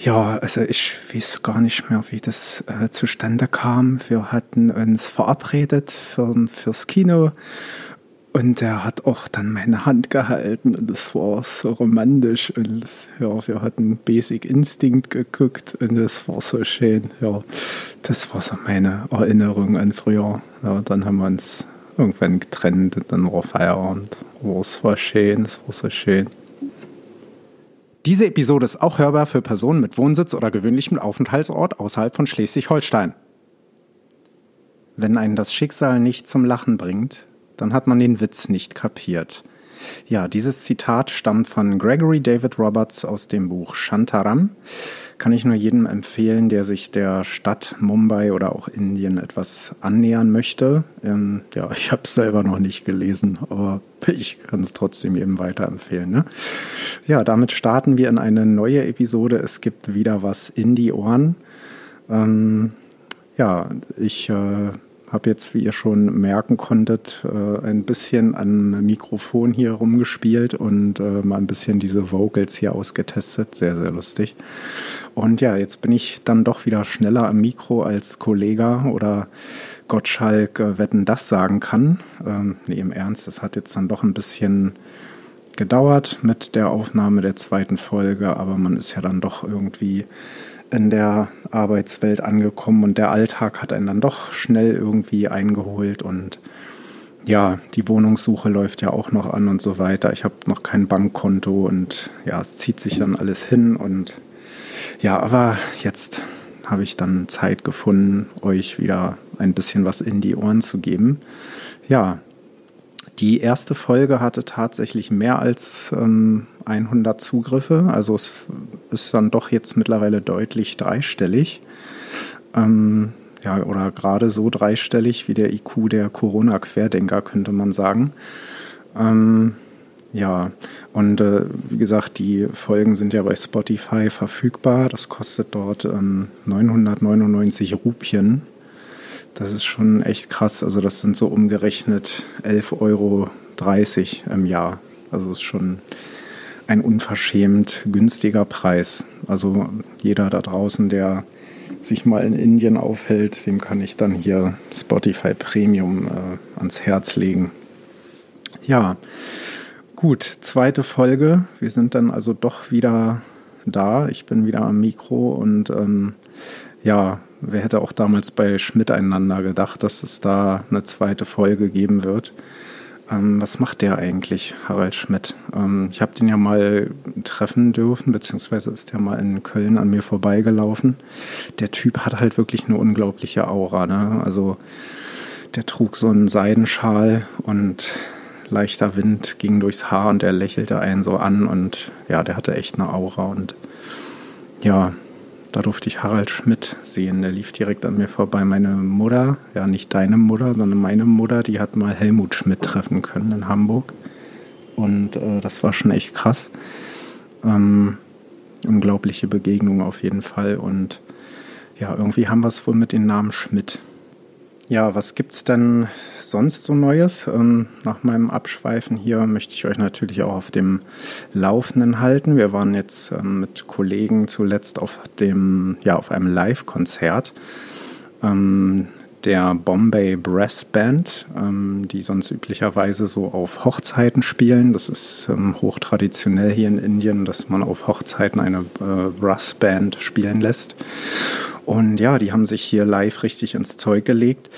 Ja, also ich weiß gar nicht mehr, wie das äh, zustande kam. Wir hatten uns verabredet für, fürs Kino und er hat auch dann meine Hand gehalten und es war so romantisch und ja, wir hatten Basic Instinct geguckt und es war so schön. Ja, das war so meine Erinnerung an früher. Ja, dann haben wir uns irgendwann getrennt und dann war Feierabend. Oh, es war schön, es war so schön. Diese Episode ist auch hörbar für Personen mit Wohnsitz oder gewöhnlichem Aufenthaltsort außerhalb von Schleswig-Holstein. Wenn einen das Schicksal nicht zum Lachen bringt, dann hat man den Witz nicht kapiert. Ja, dieses Zitat stammt von Gregory David Roberts aus dem Buch Shantaram kann ich nur jedem empfehlen, der sich der Stadt Mumbai oder auch Indien etwas annähern möchte. Ähm, ja, ich habe es selber noch nicht gelesen, aber ich kann es trotzdem jedem weiterempfehlen. Ne? Ja, damit starten wir in eine neue Episode. Es gibt wieder was in die Ohren. Ähm, ja, ich äh, habe jetzt, wie ihr schon merken konntet, äh, ein bisschen am Mikrofon hier rumgespielt und äh, mal ein bisschen diese Vocals hier ausgetestet. Sehr, sehr lustig. Und ja, jetzt bin ich dann doch wieder schneller am Mikro als Kollege oder Gottschalk äh, Wetten das sagen kann. Ähm, nee, im Ernst, das hat jetzt dann doch ein bisschen gedauert mit der Aufnahme der zweiten Folge, aber man ist ja dann doch irgendwie in der Arbeitswelt angekommen und der Alltag hat einen dann doch schnell irgendwie eingeholt und ja, die Wohnungssuche läuft ja auch noch an und so weiter. Ich habe noch kein Bankkonto und ja, es zieht sich dann alles hin und ja, aber jetzt habe ich dann Zeit gefunden, euch wieder ein bisschen was in die Ohren zu geben. Ja, die erste Folge hatte tatsächlich mehr als ähm, 100 Zugriffe. Also es ist dann doch jetzt mittlerweile deutlich dreistellig. Ähm, ja, oder gerade so dreistellig wie der IQ der Corona-Querdenker, könnte man sagen. Ähm, ja, und äh, wie gesagt, die Folgen sind ja bei Spotify verfügbar. Das kostet dort ähm, 999 Rupien. Das ist schon echt krass. Also das sind so umgerechnet 11,30 Euro im Jahr. Also ist schon ein unverschämt günstiger Preis. Also jeder da draußen, der sich mal in Indien aufhält, dem kann ich dann hier Spotify Premium äh, ans Herz legen. Ja, gut, zweite Folge. Wir sind dann also doch wieder da. Ich bin wieder am Mikro und ähm, ja, wer hätte auch damals bei Schmidt einander gedacht, dass es da eine zweite Folge geben wird. Ähm, was macht der eigentlich, Harald Schmidt? Ähm, ich habe den ja mal treffen dürfen, beziehungsweise ist der mal in Köln an mir vorbeigelaufen. Der Typ hat halt wirklich eine unglaubliche Aura. Ne? Also der trug so einen Seidenschal und leichter Wind ging durchs Haar und er lächelte einen so an und ja, der hatte echt eine Aura und ja, da durfte ich Harald Schmidt sehen. Der lief direkt an mir vorbei. Meine Mutter, ja nicht deine Mutter, sondern meine Mutter, die hat mal Helmut Schmidt treffen können in Hamburg. Und äh, das war schon echt krass. Ähm, unglaubliche Begegnung auf jeden Fall. Und ja, irgendwie haben wir es wohl mit dem Namen Schmidt. Ja, was gibt's denn sonst so Neues? Ähm, nach meinem Abschweifen hier möchte ich euch natürlich auch auf dem Laufenden halten. Wir waren jetzt ähm, mit Kollegen zuletzt auf dem, ja, auf einem Live-Konzert ähm, der Bombay Brass Band, die sonst üblicherweise so auf Hochzeiten spielen. Das ist hochtraditionell hier in Indien, dass man auf Hochzeiten eine äh, Brass Band spielen lässt. Und ja, die haben sich hier live richtig ins Zeug gelegt.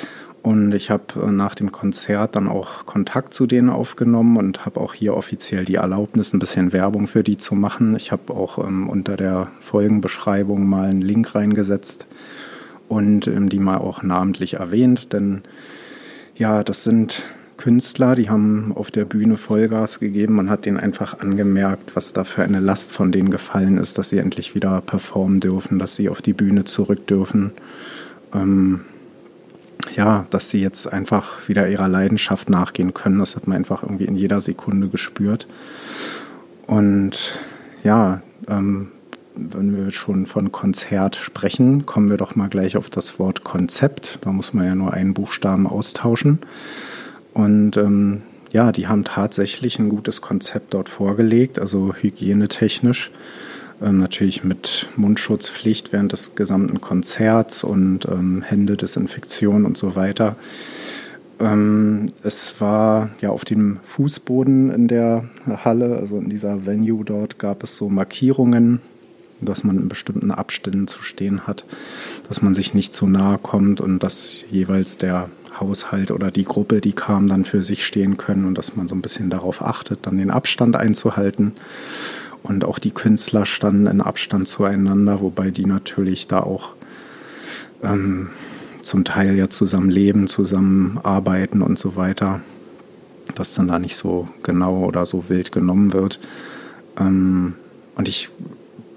Und ich habe äh, nach dem Konzert dann auch Kontakt zu denen aufgenommen und habe auch hier offiziell die Erlaubnis, ein bisschen Werbung für die zu machen. Ich habe auch ähm, unter der Folgenbeschreibung mal einen Link reingesetzt und ähm, die mal auch namentlich erwähnt, denn ja, das sind Künstler, die haben auf der Bühne Vollgas gegeben. Man hat denen einfach angemerkt, was da für eine Last von denen gefallen ist, dass sie endlich wieder performen dürfen, dass sie auf die Bühne zurück dürfen. Ähm, ja, dass sie jetzt einfach wieder ihrer Leidenschaft nachgehen können. Das hat man einfach irgendwie in jeder Sekunde gespürt. Und ja, ähm, wenn wir schon von Konzert sprechen, kommen wir doch mal gleich auf das Wort Konzept. Da muss man ja nur einen Buchstaben austauschen. Und ähm, ja, die haben tatsächlich ein gutes Konzept dort vorgelegt, also hygienetechnisch natürlich mit Mundschutzpflicht während des gesamten Konzerts und ähm, Händedesinfektion und so weiter. Ähm, es war ja auf dem Fußboden in der Halle, also in dieser Venue dort, gab es so Markierungen, dass man in bestimmten Abständen zu stehen hat, dass man sich nicht zu nahe kommt und dass jeweils der Haushalt oder die Gruppe, die kam, dann für sich stehen können und dass man so ein bisschen darauf achtet, dann den Abstand einzuhalten. Und auch die Künstler standen in Abstand zueinander, wobei die natürlich da auch ähm, zum Teil ja zusammen leben, zusammen arbeiten und so weiter, dass dann da nicht so genau oder so wild genommen wird. Ähm, und ich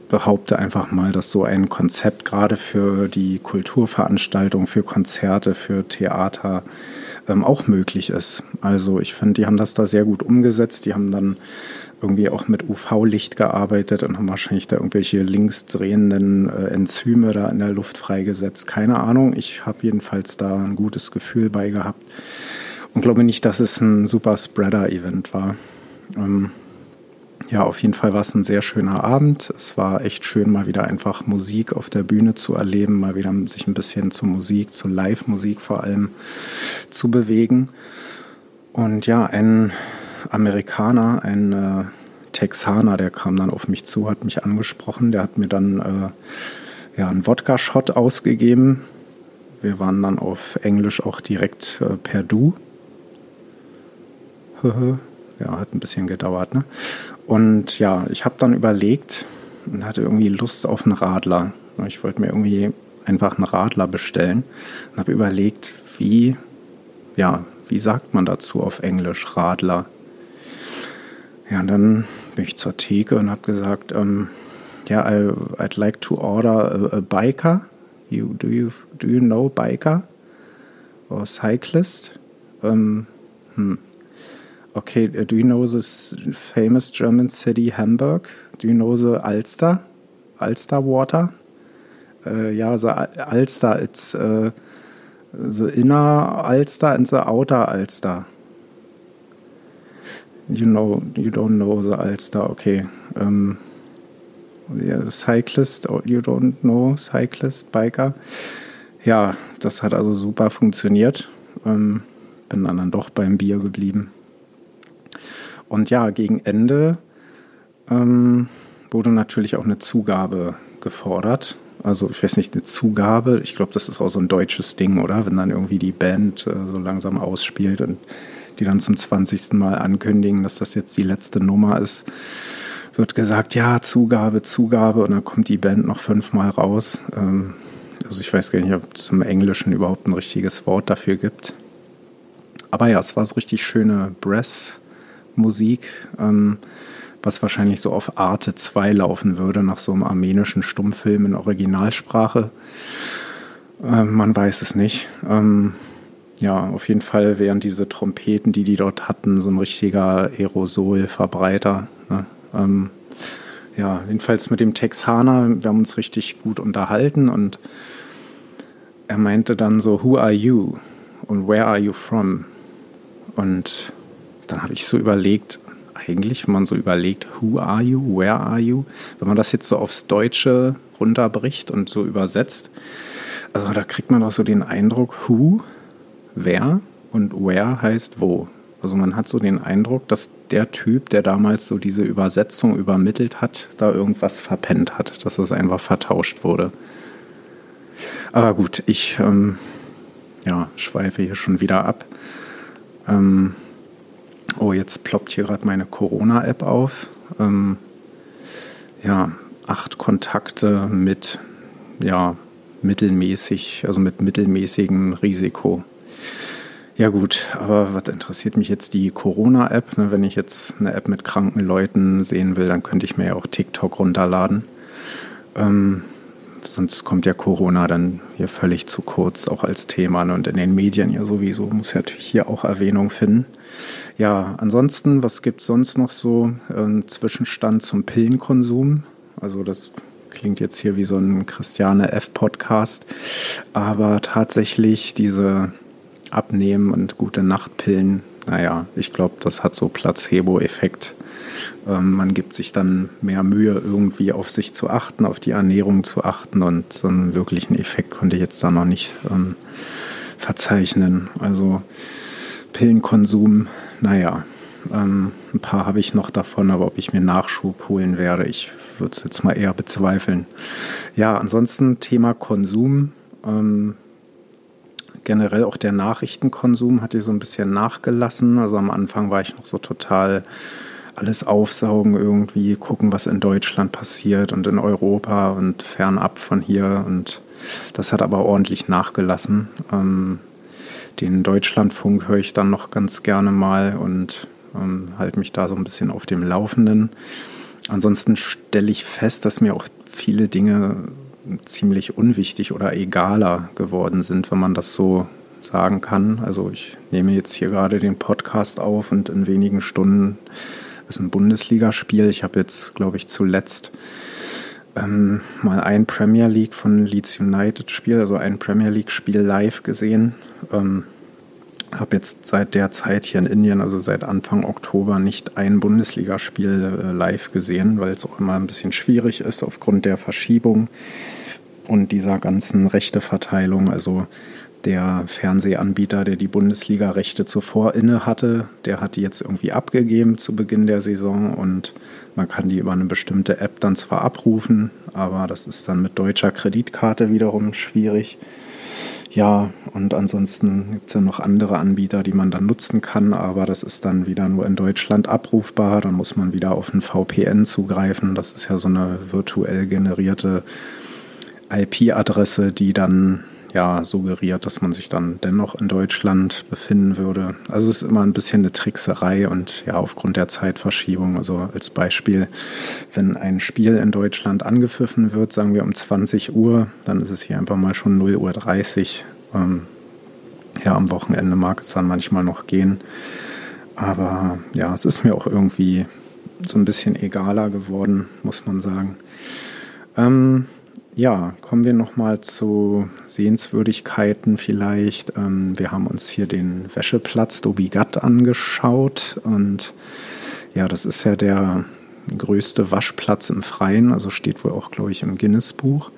behaupte einfach mal, dass so ein Konzept gerade für die Kulturveranstaltung, für Konzerte, für Theater ähm, auch möglich ist. Also ich finde, die haben das da sehr gut umgesetzt. Die haben dann irgendwie auch mit UV-Licht gearbeitet und haben wahrscheinlich da irgendwelche linksdrehenden äh, Enzyme da in der Luft freigesetzt. Keine Ahnung. Ich habe jedenfalls da ein gutes Gefühl bei gehabt und glaube nicht, dass es ein super Spreader-Event war. Ähm, ja, auf jeden Fall war es ein sehr schöner Abend. Es war echt schön, mal wieder einfach Musik auf der Bühne zu erleben, mal wieder sich ein bisschen zur Musik, zur Live-Musik vor allem zu bewegen. Und ja, ein Amerikaner, ein äh, Texaner, der kam dann auf mich zu, hat mich angesprochen, der hat mir dann äh, ja, einen Wodka-Shot ausgegeben. Wir waren dann auf Englisch auch direkt äh, per Du. ja, hat ein bisschen gedauert, ne? Und ja, ich habe dann überlegt und hatte irgendwie Lust auf einen Radler. Ich wollte mir irgendwie einfach einen Radler bestellen und habe überlegt, wie, ja, wie sagt man dazu auf Englisch Radler? Ja, und dann bin ich zur Theke und habe gesagt, ähm, ja, I, I'd like to order a, a biker. You, do, you, do you know biker? Or cyclist? Um, hm. Okay, uh, do you know this famous German city Hamburg? Do you know the Alster? Alster water? Uh, yeah, the Alster, it's uh, the inner Alster and the outer Alster. You know, you don't know the Alster, okay. Um, yeah, cyclist, oh, you don't know cyclist, Biker. Ja, das hat also super funktioniert. Ähm, bin dann, dann doch beim Bier geblieben. Und ja, gegen Ende ähm, wurde natürlich auch eine Zugabe gefordert. Also ich weiß nicht, eine Zugabe, ich glaube, das ist auch so ein deutsches Ding, oder? Wenn dann irgendwie die Band äh, so langsam ausspielt und die dann zum 20. Mal ankündigen, dass das jetzt die letzte Nummer ist, wird gesagt, ja, Zugabe, Zugabe und dann kommt die Band noch fünfmal raus. Ähm, also ich weiß gar nicht, ob es im Englischen überhaupt ein richtiges Wort dafür gibt. Aber ja, es war so richtig schöne Breath Musik, ähm, was wahrscheinlich so auf Arte 2 laufen würde, nach so einem armenischen Stummfilm in Originalsprache. Ähm, man weiß es nicht. Ähm, ja, auf jeden Fall wären diese Trompeten, die die dort hatten, so ein richtiger Aerosolverbreiter. Ne? Ähm, ja, jedenfalls mit dem Texaner, wir haben uns richtig gut unterhalten und er meinte dann so, Who are you? Und where are you from? Und dann habe ich so überlegt, eigentlich, wenn man so überlegt, who are you, where are you, wenn man das jetzt so aufs Deutsche runterbricht und so übersetzt, also da kriegt man doch so den Eindruck, who, wer und where heißt wo. Also man hat so den Eindruck, dass der Typ, der damals so diese Übersetzung übermittelt hat, da irgendwas verpennt hat, dass es einfach vertauscht wurde. Aber gut, ich ähm, ja, schweife hier schon wieder ab. Ähm, Oh, jetzt ploppt hier gerade meine Corona-App auf. Ähm, ja, acht Kontakte mit, ja, mittelmäßig, also mit mittelmäßigem Risiko. Ja gut, aber was interessiert mich jetzt die Corona-App? Ne, wenn ich jetzt eine App mit kranken Leuten sehen will, dann könnte ich mir ja auch TikTok runterladen. Ähm, sonst kommt ja Corona dann hier völlig zu kurz, auch als Thema. Ne? Und in den Medien ja sowieso muss ja natürlich hier auch Erwähnung finden. Ja, ansonsten, was gibt es sonst noch so? Ein Zwischenstand zum Pillenkonsum. Also das klingt jetzt hier wie so ein Christiane F-Podcast. Aber tatsächlich diese Abnehmen und gute Nachtpillen, naja, ich glaube, das hat so Placebo-Effekt. Ähm, man gibt sich dann mehr Mühe, irgendwie auf sich zu achten, auf die Ernährung zu achten und so einen wirklichen Effekt konnte ich jetzt da noch nicht ähm, verzeichnen. Also Pillenkonsum, naja, ähm, ein paar habe ich noch davon, aber ob ich mir Nachschub holen werde, ich würde es jetzt mal eher bezweifeln. Ja, ansonsten Thema Konsum. Ähm, generell auch der Nachrichtenkonsum hat hier so ein bisschen nachgelassen. Also am Anfang war ich noch so total alles aufsaugen, irgendwie gucken, was in Deutschland passiert und in Europa und fernab von hier. Und das hat aber ordentlich nachgelassen. Ähm, den Deutschlandfunk höre ich dann noch ganz gerne mal und ähm, halte mich da so ein bisschen auf dem Laufenden. Ansonsten stelle ich fest, dass mir auch viele Dinge ziemlich unwichtig oder egaler geworden sind, wenn man das so sagen kann. Also ich nehme jetzt hier gerade den Podcast auf und in wenigen Stunden ist ein Bundesligaspiel. Ich habe jetzt, glaube ich, zuletzt ähm, mal ein Premier League von Leeds United Spiel, also ein Premier League Spiel live gesehen. Ähm, habe jetzt seit der Zeit hier in Indien, also seit Anfang Oktober, nicht ein Bundesligaspiel äh, live gesehen, weil es auch immer ein bisschen schwierig ist aufgrund der Verschiebung und dieser ganzen Rechteverteilung. Also der Fernsehanbieter, der die Bundesliga-Rechte zuvor inne hatte, der hat die jetzt irgendwie abgegeben zu Beginn der Saison und man kann die über eine bestimmte App dann zwar abrufen, aber das ist dann mit deutscher Kreditkarte wiederum schwierig. Ja, und ansonsten gibt es ja noch andere Anbieter, die man dann nutzen kann, aber das ist dann wieder nur in Deutschland abrufbar. Dann muss man wieder auf ein VPN zugreifen. Das ist ja so eine virtuell generierte IP-Adresse, die dann ja suggeriert, dass man sich dann dennoch in Deutschland befinden würde. Also es ist immer ein bisschen eine Trickserei und ja, aufgrund der Zeitverschiebung, also als Beispiel, wenn ein Spiel in Deutschland angepfiffen wird, sagen wir um 20 Uhr, dann ist es hier einfach mal schon 0.30 Uhr. Ähm, ja, am Wochenende mag es dann manchmal noch gehen. Aber ja, es ist mir auch irgendwie so ein bisschen egaler geworden, muss man sagen. Ähm, ja, kommen wir nochmal zu Sehenswürdigkeiten vielleicht. Ähm, wir haben uns hier den Wäscheplatz Dobigat angeschaut und ja, das ist ja der größte Waschplatz im Freien, also steht wohl auch, glaube ich, im Guinness-Buch.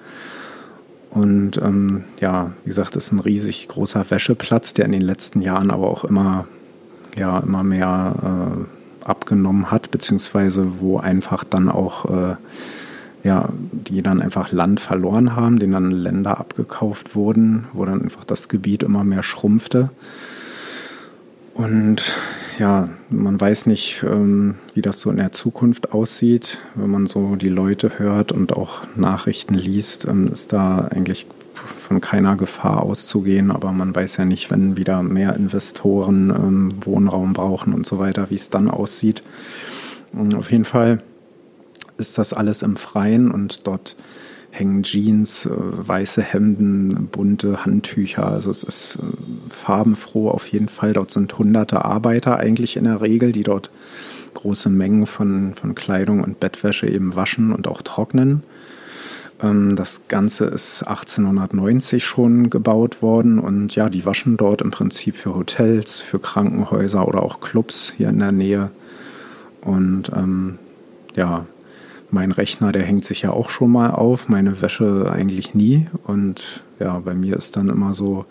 Und ähm, ja, wie gesagt, ist ein riesig großer Wäscheplatz, der in den letzten Jahren aber auch immer, ja, immer mehr äh, abgenommen hat, beziehungsweise wo einfach dann auch äh, ja, die dann einfach Land verloren haben, denen dann Länder abgekauft wurden, wo dann einfach das Gebiet immer mehr schrumpfte. Und ja, man weiß nicht, ähm, wie das so in der Zukunft aussieht. Wenn man so die Leute hört und auch Nachrichten liest, ähm, ist da eigentlich von keiner Gefahr auszugehen. Aber man weiß ja nicht, wenn wieder mehr Investoren ähm, Wohnraum brauchen und so weiter, wie es dann aussieht. Und auf jeden Fall ist das alles im Freien und dort hängen Jeans, äh, weiße Hemden, bunte Handtücher. Also es ist äh, farbenfroh auf jeden Fall. Dort sind hunderte Arbeiter eigentlich in der Regel, die dort große Mengen von, von Kleidung und Bettwäsche eben waschen und auch trocknen. Ähm, das Ganze ist 1890 schon gebaut worden und ja, die waschen dort im Prinzip für Hotels, für Krankenhäuser oder auch Clubs hier in der Nähe. Und ähm, ja, mein Rechner, der hängt sich ja auch schon mal auf, meine Wäsche eigentlich nie. Und ja, bei mir ist dann immer so,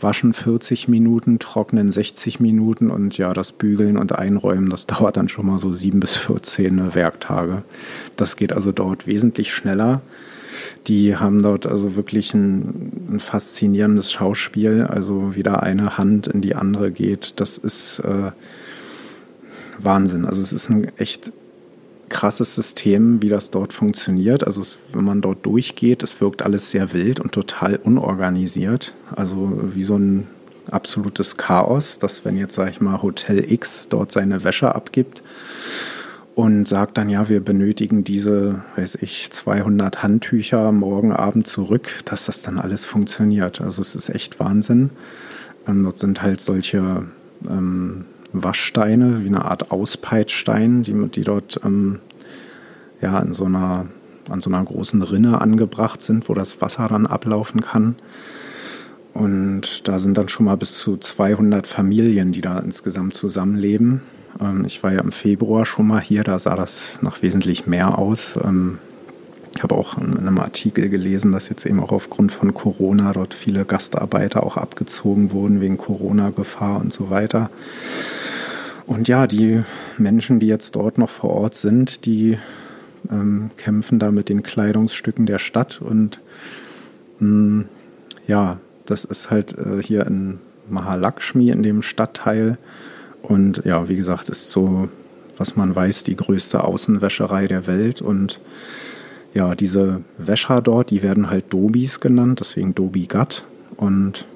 waschen 40 Minuten, trocknen 60 Minuten und ja, das Bügeln und Einräumen, das dauert dann schon mal so 7 bis 14 Werktage. Das geht also dort wesentlich schneller. Die haben dort also wirklich ein, ein faszinierendes Schauspiel. Also wie da eine Hand in die andere geht, das ist äh, Wahnsinn. Also es ist ein echt krasses System, wie das dort funktioniert. Also es, wenn man dort durchgeht, es wirkt alles sehr wild und total unorganisiert. Also wie so ein absolutes Chaos, dass wenn jetzt, sage ich mal, Hotel X dort seine Wäsche abgibt und sagt dann, ja, wir benötigen diese, weiß ich, 200 Handtücher morgen Abend zurück, dass das dann alles funktioniert. Also es ist echt Wahnsinn. Ähm, dort sind halt solche ähm, Waschsteine, wie eine Art Auspeitstein, die, die dort ähm, ja, in so einer, an so einer großen Rinne angebracht sind, wo das Wasser dann ablaufen kann. Und da sind dann schon mal bis zu 200 Familien, die da insgesamt zusammenleben. Ähm, ich war ja im Februar schon mal hier, da sah das noch wesentlich mehr aus. Ähm, ich habe auch in einem Artikel gelesen, dass jetzt eben auch aufgrund von Corona dort viele Gastarbeiter auch abgezogen wurden wegen Corona-Gefahr und so weiter. Und ja, die Menschen, die jetzt dort noch vor Ort sind, die ähm, kämpfen da mit den Kleidungsstücken der Stadt. Und mh, hm, ja, das ist halt äh, hier in Mahalakshmi, in dem Stadtteil. Und ja, wie gesagt, ist so, was man weiß, die größte Außenwäscherei der Welt. Und ja, diese Wäscher dort, die werden halt Dobis genannt, deswegen Dobi Gat. Und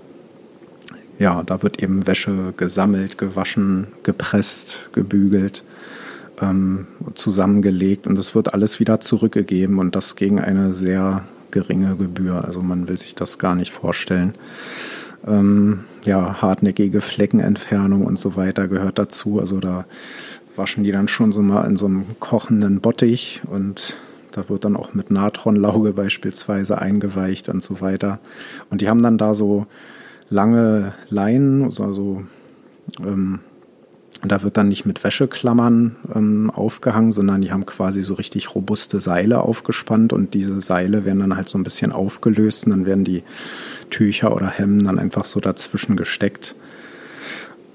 ja, da wird eben Wäsche gesammelt, gewaschen, gepresst, gebügelt, ähm, zusammengelegt und es wird alles wieder zurückgegeben und das gegen eine sehr geringe Gebühr. Also man will sich das gar nicht vorstellen. Ähm, ja, hartnäckige Fleckenentfernung und so weiter gehört dazu. Also da waschen die dann schon so mal in so einem kochenden Bottich und da wird dann auch mit Natronlauge beispielsweise eingeweicht und so weiter. Und die haben dann da so lange Leinen, also ähm, da wird dann nicht mit Wäscheklammern ähm, aufgehangen, sondern die haben quasi so richtig robuste Seile aufgespannt und diese Seile werden dann halt so ein bisschen aufgelöst und dann werden die Tücher oder Hemden dann einfach so dazwischen gesteckt.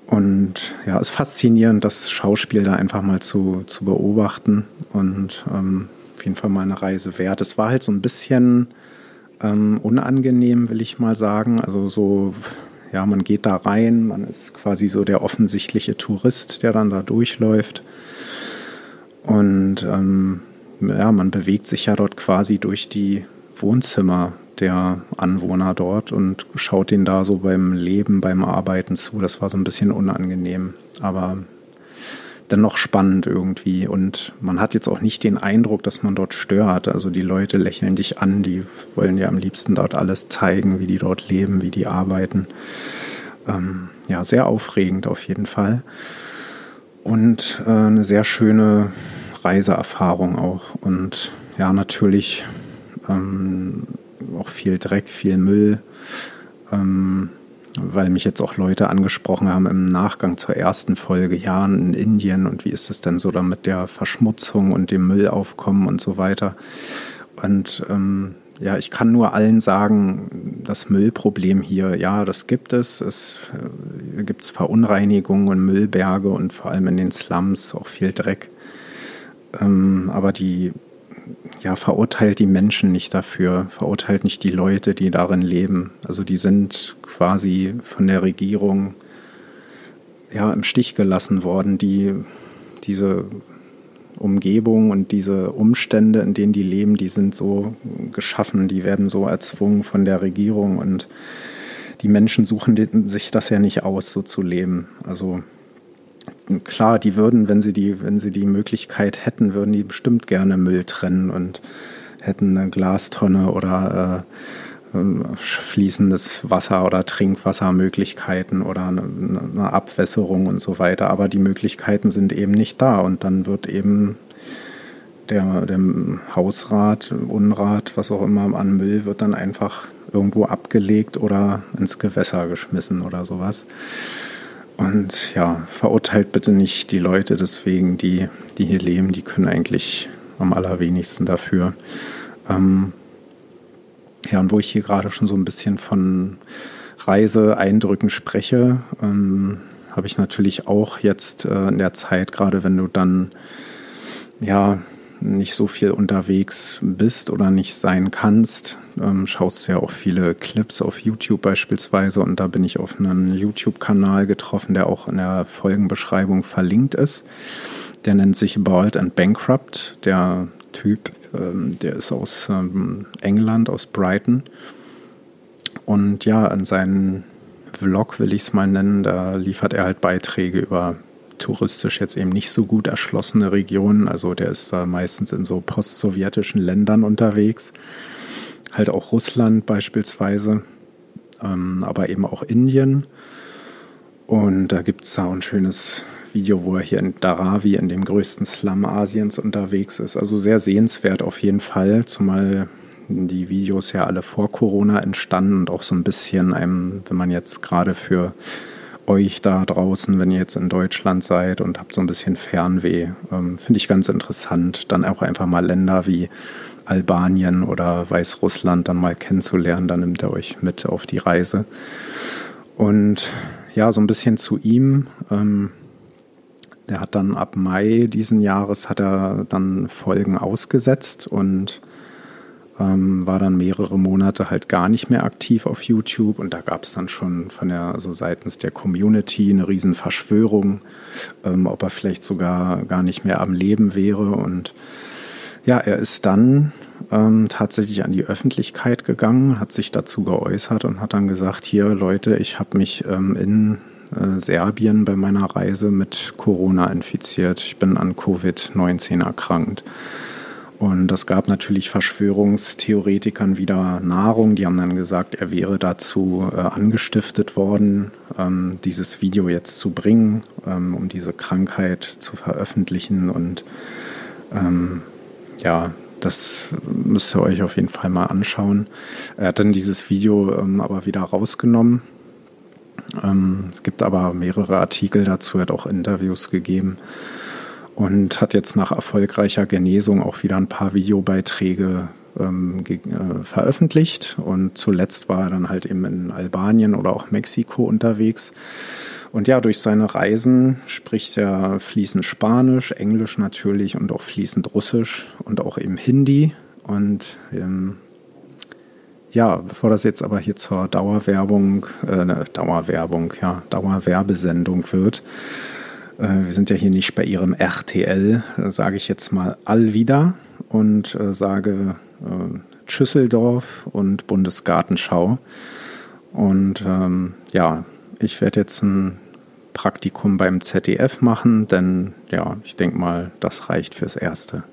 Und ja, es ist faszinierend, das Schauspiel da einfach mal zu, zu beobachten und ähm, auf jeden Fall mal eine Reise wert. Es war halt so ein bisschen ähm, unangenehm, will ich mal sagen. Also so, ja, man geht da rein, man ist quasi so der offensichtliche Tourist, der dann da durchläuft. Und ähm, ja, man bewegt sich ja dort quasi durch die Wohnzimmer der Anwohner dort und schaut ihnen da so beim Leben, beim Arbeiten zu. Das war so ein bisschen unangenehm. Aber dennoch spannend irgendwie. Und man hat jetzt auch nicht den Eindruck, dass man dort stört. Also die Leute lächeln dich an, die wollen dir am liebsten dort alles zeigen, wie die dort leben, wie die arbeiten. Ähm, ja, sehr aufregend auf jeden Fall. Und äh, eine sehr schöne Reiseerfahrung auch. Und ja, natürlich ähm, auch viel Dreck, viel Müll. Ähm, weil mich jetzt auch Leute angesprochen haben im Nachgang zur ersten Folge, ja, in Indien und wie ist es denn so da mit der Verschmutzung und dem Müllaufkommen und so weiter. Und ähm, ja, ich kann nur allen sagen, das Müllproblem hier, ja, das gibt es. Es äh, gibt Verunreinigungen und Müllberge und vor allem in den Slums auch viel Dreck. Ähm, aber die ja, verurteilt die Menschen nicht dafür, verurteilt nicht die Leute, die darin leben. Also die sind quasi von der Regierung ja, im Stich gelassen worden, die diese Umgebung und diese Umstände, in denen die leben, die sind so geschaffen, die werden so erzwungen von der Regierung und die Menschen suchen sich das ja nicht aus, so zu leben. Also klar, die würden, wenn sie die, wenn sie die Möglichkeit hätten, würden die bestimmt gerne Müll trennen und hätten eine Glastonne oder äh, fließendes Wasser oder Trinkwassermöglichkeiten oder eine, eine Abwässerung und so weiter. Aber die Möglichkeiten sind eben nicht da und dann wird eben der, der Hausrat, Unrat, was auch immer an Müll wird dann einfach irgendwo abgelegt oder ins Gewässer geschmissen oder sowas. Und ja, verurteilt bitte nicht die Leute deswegen, die, die hier leben, die können eigentlich am allerwenigsten dafür. Ähm, ja, und wo ich hier gerade schon so ein bisschen von Reiseeindrücken spreche, ähm, habe ich natürlich auch jetzt äh, in der Zeit, gerade wenn du dann ja nicht so viel unterwegs bist oder nicht sein kannst, ähm, schaust du ja auch viele Clips auf YouTube beispielsweise und da bin ich auf einen YouTube-Kanal getroffen, der auch in der Folgenbeschreibung verlinkt ist. Der nennt sich Bald and Bankrupt. Der Typ, ähm, der ist aus ähm, England, aus Brighton. Und ja, in seinem Vlog will ich es mal nennen, da liefert er halt Beiträge über touristisch jetzt eben nicht so gut erschlossene Regionen. Also der ist da meistens in so postsowjetischen Ländern unterwegs. Halt auch Russland beispielsweise, ähm, aber eben auch Indien. Und da gibt es da ein schönes Video, wo er hier in Dharavi, in dem größten Slum Asiens, unterwegs ist. Also sehr sehenswert auf jeden Fall, zumal die Videos ja alle vor Corona entstanden und auch so ein bisschen einem, wenn man jetzt gerade für euch da draußen, wenn ihr jetzt in Deutschland seid und habt so ein bisschen Fernweh, ähm, finde ich ganz interessant, dann auch einfach mal Länder wie Albanien oder Weißrussland dann mal kennenzulernen, dann nimmt er euch mit auf die Reise. Und ja, so ein bisschen zu ihm. Ähm, der hat dann ab Mai diesen Jahres hat er dann Folgen ausgesetzt und ähm, war dann mehrere Monate halt gar nicht mehr aktiv auf YouTube und da gab es dann schon von der, so seitens der Community eine riesen Verschwörung, ähm, ob er vielleicht sogar gar nicht mehr am Leben wäre und ja, er ist dann ähm, tatsächlich an die Öffentlichkeit gegangen, hat sich dazu geäußert und hat dann gesagt, hier Leute, ich habe mich ähm, in äh, Serbien bei meiner Reise mit Corona infiziert. Ich bin an Covid-19 erkrankt. Und das gab natürlich Verschwörungstheoretikern wieder Nahrung. Die haben dann gesagt, er wäre dazu äh, angestiftet worden, ähm, dieses Video jetzt zu bringen, ähm, um diese Krankheit zu veröffentlichen. Und ähm, ja, das müsst ihr euch auf jeden Fall mal anschauen. Er hat dann dieses Video ähm, aber wieder rausgenommen. Ähm, es gibt aber mehrere Artikel dazu, er hat auch Interviews gegeben und hat jetzt nach erfolgreicher Genesung auch wieder ein paar Videobeiträge ähm, äh, veröffentlicht. Und zuletzt war er dann halt eben in Albanien oder auch Mexiko unterwegs. Und ja, durch seine Reisen spricht er fließend Spanisch, Englisch natürlich und auch fließend Russisch und auch eben Hindi. Und ähm, ja, bevor das jetzt aber hier zur Dauerwerbung, äh, ne, Dauerwerbung, ja, Dauerwerbesendung wird, wir sind ja hier nicht bei Ihrem RTL, äh, sage ich jetzt mal all wieder und äh, sage äh, Schüsseldorf und Bundesgartenschau. Und ähm, ja, ich werde jetzt ein Praktikum beim ZDF machen, denn ja, ich denke mal, das reicht fürs Erste.